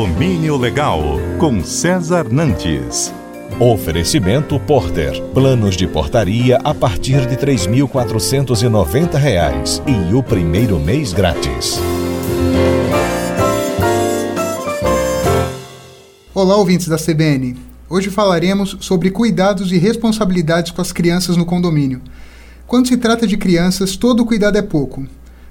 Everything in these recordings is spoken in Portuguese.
Condomínio Legal, com César Nantes. Oferecimento Porter. Planos de portaria a partir de R$ 3.490 e o primeiro mês grátis. Olá, ouvintes da CBN. Hoje falaremos sobre cuidados e responsabilidades com as crianças no condomínio. Quando se trata de crianças, todo cuidado é pouco.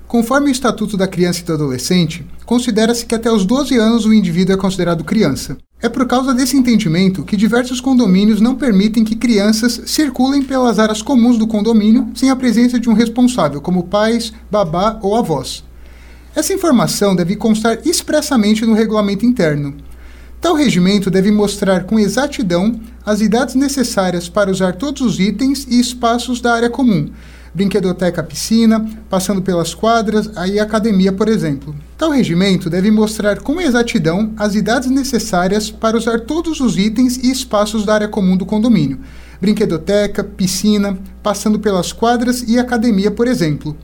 Conforme o Estatuto da Criança e do Adolescente, considera-se que até os 12 anos o indivíduo é considerado criança. É por causa desse entendimento que diversos condomínios não permitem que crianças circulem pelas áreas comuns do condomínio sem a presença de um responsável, como pais, babá ou avós. Essa informação deve constar expressamente no regulamento interno. Tal regimento deve mostrar com exatidão as idades necessárias para usar todos os itens e espaços da área comum, brinquedoteca, piscina, passando pelas quadras, aí academia, por exemplo. Tal regimento deve mostrar com exatidão as idades necessárias para usar todos os itens e espaços da área comum do condomínio, brinquedoteca, piscina, passando pelas quadras e academia, por exemplo.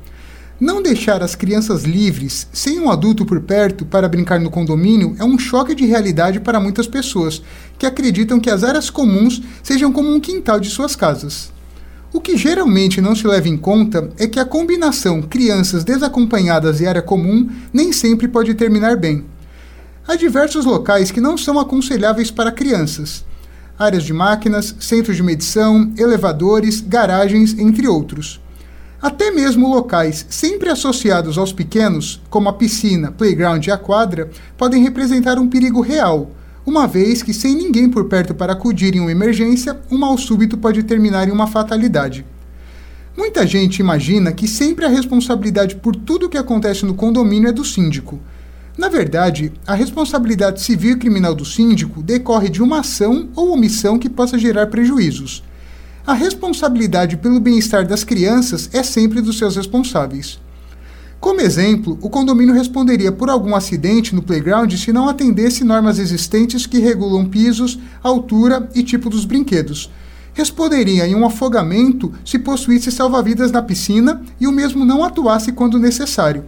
Não deixar as crianças livres, sem um adulto por perto, para brincar no condomínio é um choque de realidade para muitas pessoas, que acreditam que as áreas comuns sejam como um quintal de suas casas. O que geralmente não se leva em conta é que a combinação crianças desacompanhadas e área comum nem sempre pode terminar bem. Há diversos locais que não são aconselháveis para crianças. Áreas de máquinas, centros de medição, elevadores, garagens, entre outros. Até mesmo locais sempre associados aos pequenos, como a piscina, playground e a quadra, podem representar um perigo real uma vez que, sem ninguém por perto para acudir em uma emergência, um mal súbito pode terminar em uma fatalidade. Muita gente imagina que sempre a responsabilidade por tudo o que acontece no condomínio é do síndico. Na verdade, a responsabilidade civil e criminal do síndico decorre de uma ação ou omissão que possa gerar prejuízos. A responsabilidade pelo bem-estar das crianças é sempre dos seus responsáveis. Como exemplo, o condomínio responderia por algum acidente no playground se não atendesse normas existentes que regulam pisos, altura e tipo dos brinquedos. Responderia em um afogamento se possuísse salva-vidas na piscina e o mesmo não atuasse quando necessário.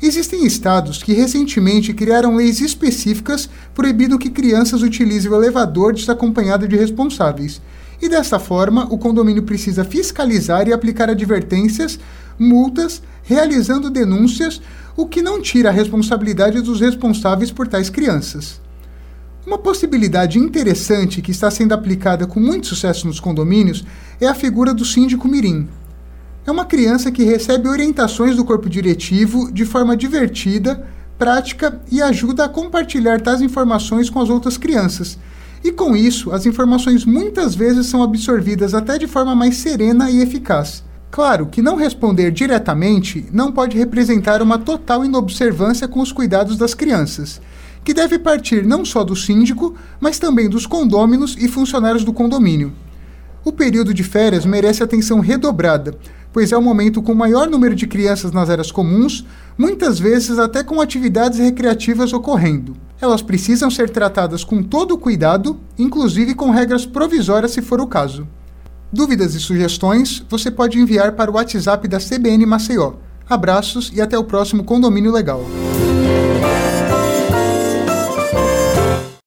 Existem estados que recentemente criaram leis específicas proibindo que crianças utilizem o elevador desacompanhado de responsáveis. E desta forma, o condomínio precisa fiscalizar e aplicar advertências, multas realizando denúncias, o que não tira a responsabilidade dos responsáveis por tais crianças. Uma possibilidade interessante que está sendo aplicada com muito sucesso nos condomínios é a figura do síndico mirim. É uma criança que recebe orientações do corpo diretivo de forma divertida, prática e ajuda a compartilhar tais informações com as outras crianças. E com isso, as informações muitas vezes são absorvidas até de forma mais serena e eficaz. Claro que não responder diretamente não pode representar uma total inobservância com os cuidados das crianças, que deve partir não só do síndico, mas também dos condôminos e funcionários do condomínio. O período de férias merece atenção redobrada, pois é o momento com maior número de crianças nas áreas comuns, muitas vezes até com atividades recreativas ocorrendo. Elas precisam ser tratadas com todo o cuidado, inclusive com regras provisórias se for o caso. Dúvidas e sugestões você pode enviar para o WhatsApp da CBN Maceió. Abraços e até o próximo Condomínio Legal.